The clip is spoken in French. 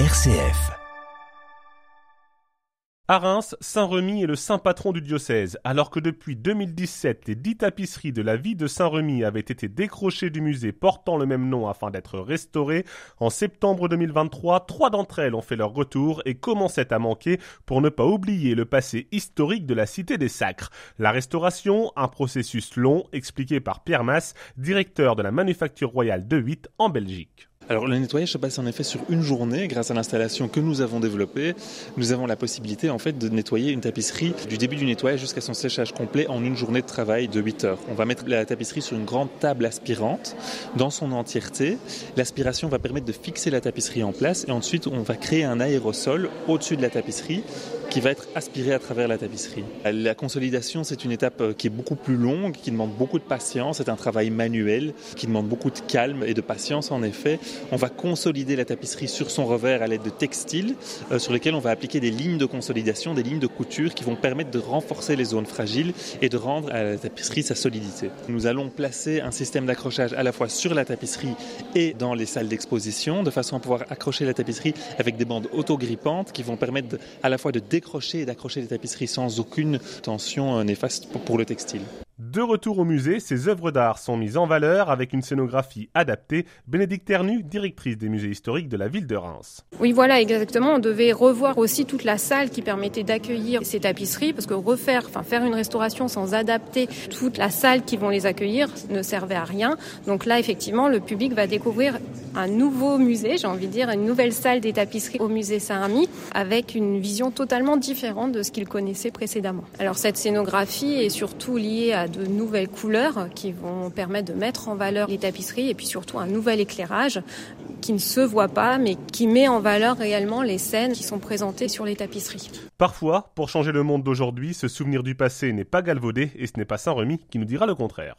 RCF. À Reims, Saint-Remy est le saint patron du diocèse, alors que depuis 2017, les dix tapisseries de la vie de Saint-Remy avaient été décrochées du musée portant le même nom afin d'être restaurées. En septembre 2023, trois d'entre elles ont fait leur retour et commençaient à manquer pour ne pas oublier le passé historique de la cité des Sacres. La restauration, un processus long, expliqué par Pierre Masse, directeur de la Manufacture Royale de 8 en Belgique. Alors le nettoyage se passe en effet sur une journée grâce à l'installation que nous avons développée. Nous avons la possibilité en fait de nettoyer une tapisserie du début du nettoyage jusqu'à son séchage complet en une journée de travail de 8 heures. On va mettre la tapisserie sur une grande table aspirante dans son entièreté. L'aspiration va permettre de fixer la tapisserie en place et ensuite on va créer un aérosol au-dessus de la tapisserie qui va être aspiré à travers la tapisserie. La consolidation, c'est une étape euh, qui est beaucoup plus longue, qui demande beaucoup de patience, c'est un travail manuel qui demande beaucoup de calme et de patience en effet. On va consolider la tapisserie sur son revers à l'aide de textiles euh, sur lesquels on va appliquer des lignes de consolidation, des lignes de couture qui vont permettre de renforcer les zones fragiles et de rendre à la tapisserie sa solidité. Nous allons placer un système d'accrochage à la fois sur la tapisserie et dans les salles d'exposition de façon à pouvoir accrocher la tapisserie avec des bandes autogrippantes qui vont permettre à la fois de décrocher et d'accrocher les tapisseries sans aucune tension euh, néfaste pour le textile. De retour au musée, ces œuvres d'art sont mises en valeur avec une scénographie adaptée. Bénédicte Ternu, directrice des musées historiques de la ville de Reims. Oui, voilà, exactement. On devait revoir aussi toute la salle qui permettait d'accueillir ces tapisseries, parce que refaire, enfin faire une restauration sans adapter toute la salle qui vont les accueillir ne servait à rien. Donc là, effectivement, le public va découvrir un nouveau musée, j'ai envie de dire, une nouvelle salle des tapisseries au musée Saint-Remy, avec une vision totalement différente de ce qu'il connaissait précédemment. Alors cette scénographie est surtout liée à de nouvelles couleurs qui vont permettre de mettre en valeur les tapisseries et puis surtout un nouvel éclairage qui ne se voit pas mais qui met en valeur réellement les scènes qui sont présentées sur les tapisseries. Parfois, pour changer le monde d'aujourd'hui, ce souvenir du passé n'est pas galvaudé et ce n'est pas Saint-Remy qui nous dira le contraire.